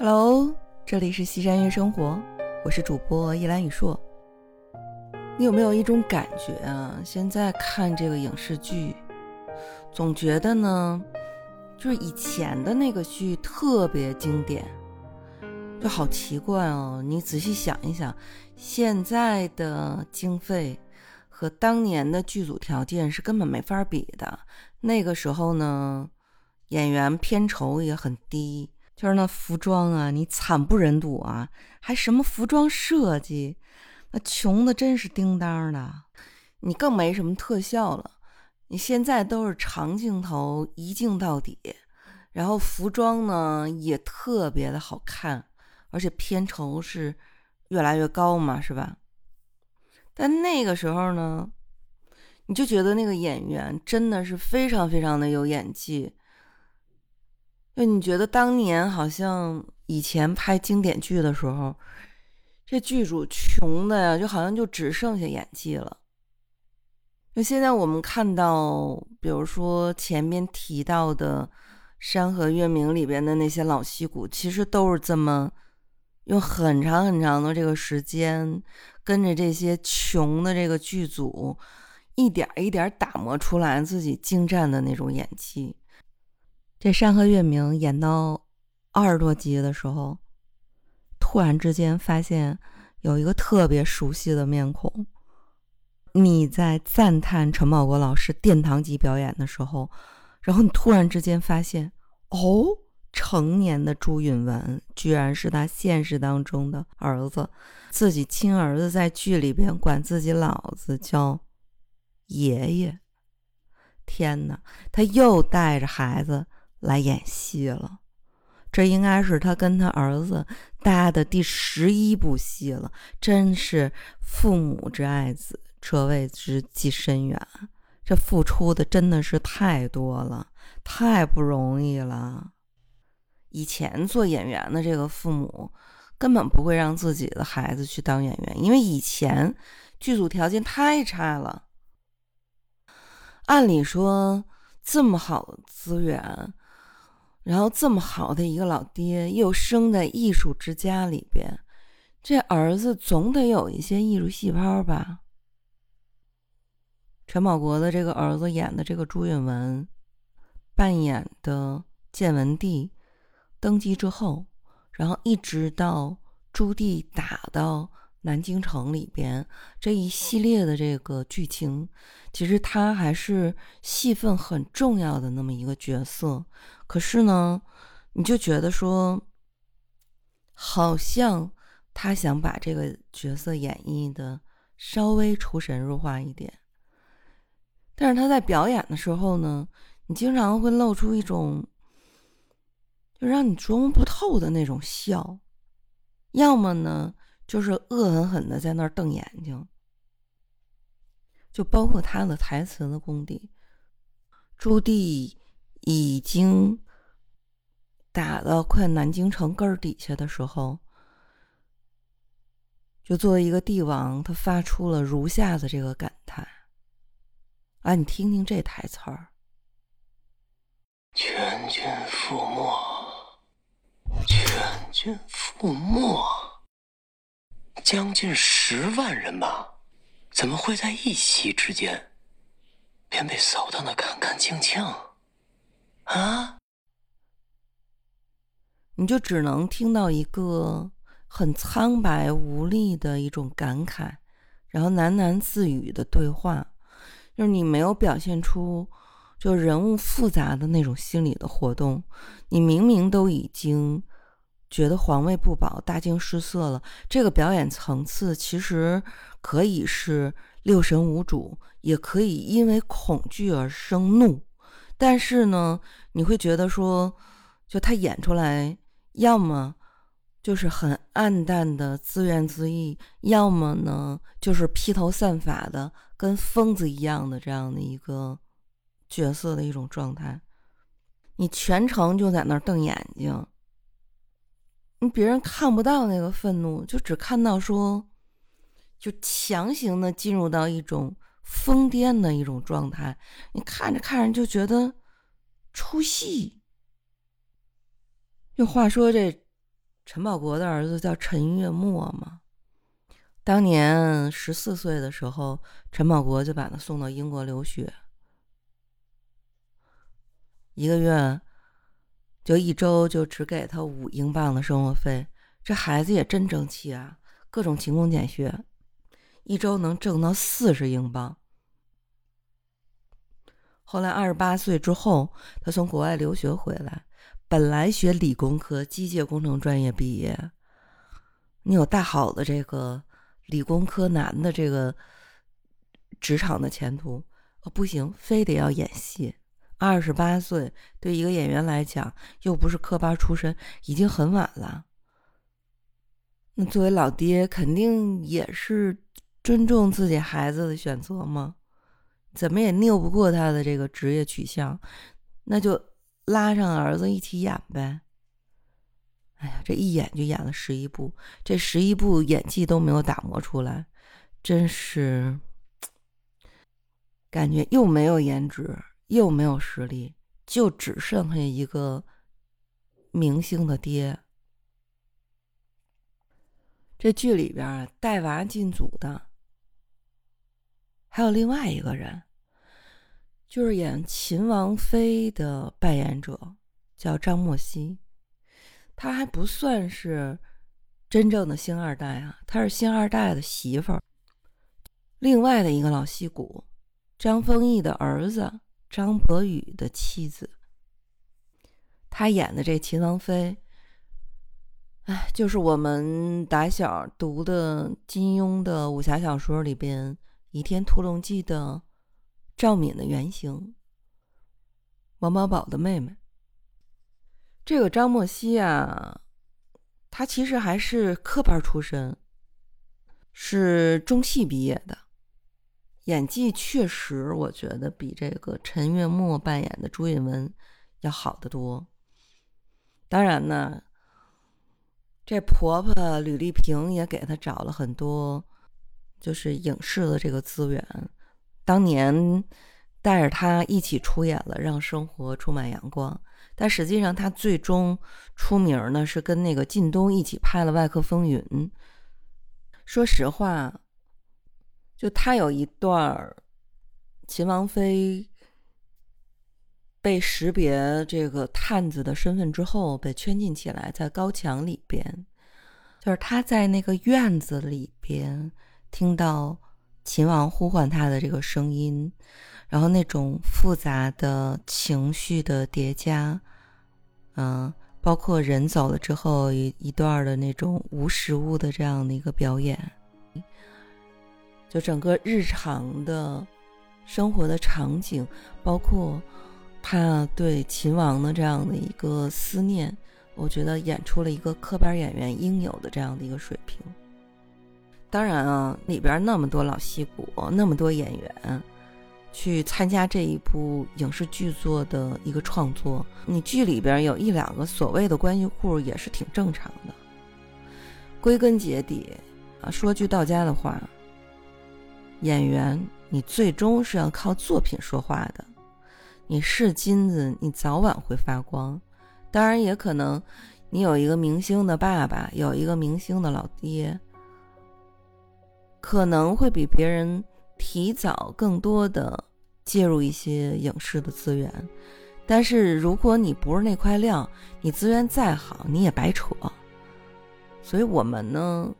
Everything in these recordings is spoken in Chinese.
Hello，这里是西山月生活，我是主播叶兰雨硕。你有没有一种感觉啊？现在看这个影视剧，总觉得呢，就是以前的那个剧特别经典，就好奇怪哦。你仔细想一想，现在的经费和当年的剧组条件是根本没法比的。那个时候呢，演员片酬也很低。就是那服装啊，你惨不忍睹啊！还什么服装设计，那穷的真是叮当的。你更没什么特效了，你现在都是长镜头一镜到底，然后服装呢也特别的好看，而且片酬是越来越高嘛，是吧？但那个时候呢，你就觉得那个演员真的是非常非常的有演技。就你觉得当年好像以前拍经典剧的时候，这剧组穷的呀，就好像就只剩下演技了。就现在我们看到，比如说前面提到的《山河月明》里边的那些老戏骨，其实都是这么用很长很长的这个时间，跟着这些穷的这个剧组，一点一点打磨出来自己精湛的那种演技。这《山河月明》演到二十多集的时候，突然之间发现有一个特别熟悉的面孔。你在赞叹陈宝国老师殿堂级表演的时候，然后你突然之间发现，哦，成年的朱允文居然是他现实当中的儿子，自己亲儿子在剧里边管自己老子叫爷爷。天哪，他又带着孩子。来演戏了，这应该是他跟他儿子搭的第十一部戏了。真是父母之爱子，这谓之计深远。这付出的真的是太多了，太不容易了。以前做演员的这个父母根本不会让自己的孩子去当演员，因为以前剧组条件太差了。按理说这么好的资源。然后这么好的一个老爹，又生在艺术之家里边，这儿子总得有一些艺术细胞吧？陈宝国的这个儿子演的这个朱允文，扮演的建文帝登基之后，然后一直到朱棣打到。南京城里边这一系列的这个剧情，其实他还是戏份很重要的那么一个角色。可是呢，你就觉得说，好像他想把这个角色演绎的稍微出神入化一点。但是他在表演的时候呢，你经常会露出一种就让你琢磨不透的那种笑，要么呢。就是恶狠狠的在那儿瞪眼睛，就包括他的台词的功底。朱棣已经打到快南京城根儿底下的时候，就作为一个帝王，他发出了如下的这个感叹：“啊，你听听这台词儿，全军覆没，全军覆没。”将近十万人吧，怎么会在一夕之间便被扫荡的干干净净？啊！你就只能听到一个很苍白无力的一种感慨，然后喃喃自语的对话，就是你没有表现出就人物复杂的那种心理的活动，你明明都已经。觉得皇位不保，大惊失色了。这个表演层次其实可以是六神无主，也可以因为恐惧而生怒。但是呢，你会觉得说，就他演出来，要么就是很暗淡的自怨自艾，要么呢就是披头散发的，跟疯子一样的这样的一个角色的一种状态。你全程就在那儿瞪眼睛。你别人看不到那个愤怒，就只看到说，就强行的进入到一种疯癫的一种状态。你看着看着就觉得出戏。又话说这陈宝国的儿子叫陈月末嘛。当年十四岁的时候，陈宝国就把他送到英国留学，一个月就一周就只给他五英镑的生活费。这孩子也真争气啊，各种勤工俭学，一周能挣到四十英镑。后来二十八岁之后，他从国外留学回来，本来学理工科，机械工程专业毕业，你有大好的这个。理工科男的这个职场的前途，不行，非得要演戏。二十八岁对一个演员来讲，又不是科班出身，已经很晚了。那作为老爹，肯定也是尊重自己孩子的选择吗？怎么也拗不过他的这个职业取向，那就拉上儿子一起演呗。哎呀，这一演就演了十一部，这十一部演技都没有打磨出来，真是感觉又没有颜值，又没有实力，就只剩下一个明星的爹。这剧里边带娃进组的还有另外一个人，就是演秦王妃的扮演者，叫张默熙。他还不算是真正的星二代啊，他是星二代的媳妇儿。另外的一个老戏骨，张丰毅的儿子张博宇的妻子，他演的这秦王妃，哎，就是我们打小读的金庸的武侠小说里边《倚天屠龙记》的赵敏的原型，王保宝的妹妹。这个张默熙啊，他其实还是科班出身，是中戏毕业的，演技确实我觉得比这个陈月墨扮演的朱允文要好得多。当然呢，这婆婆吕丽萍也给他找了很多，就是影视的这个资源，当年带着他一起出演了《让生活充满阳光》。但实际上，他最终出名呢，是跟那个靳东一起拍了《外科风云》。说实话，就他有一段秦王妃被识别这个探子的身份之后，被圈禁起来，在高墙里边，就是他在那个院子里边听到秦王呼唤他的这个声音。然后那种复杂的情绪的叠加，嗯，包括人走了之后一一段的那种无实物的这样的一个表演，就整个日常的生活的场景，包括他对秦王的这样的一个思念，我觉得演出了一个科班演员应有的这样的一个水平。当然啊，里边那么多老戏骨，那么多演员。去参加这一部影视剧作的一个创作，你剧里边有一两个所谓的关系户也是挺正常的。归根结底，啊，说句到家的话，演员你最终是要靠作品说话的。你是金子，你早晚会发光。当然，也可能你有一个明星的爸爸，有一个明星的老爹，可能会比别人。提早更多的介入一些影视的资源，但是如果你不是那块料，你资源再好你也白扯。所以我们呢，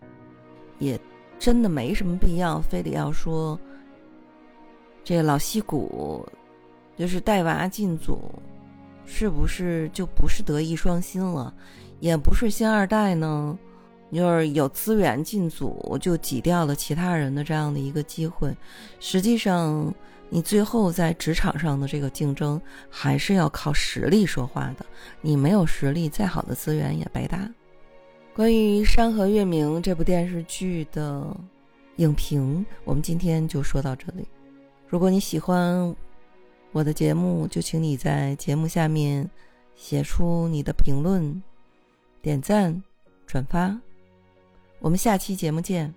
也真的没什么必要非得要说，这老戏骨就是带娃进组，是不是就不是德艺双馨了？也不是星二代呢？就是有资源进组，就挤掉了其他人的这样的一个机会。实际上，你最后在职场上的这个竞争，还是要靠实力说话的。你没有实力，再好的资源也白搭。关于《山河月明》这部电视剧的影评，我们今天就说到这里。如果你喜欢我的节目，就请你在节目下面写出你的评论、点赞、转发。我们下期节目见。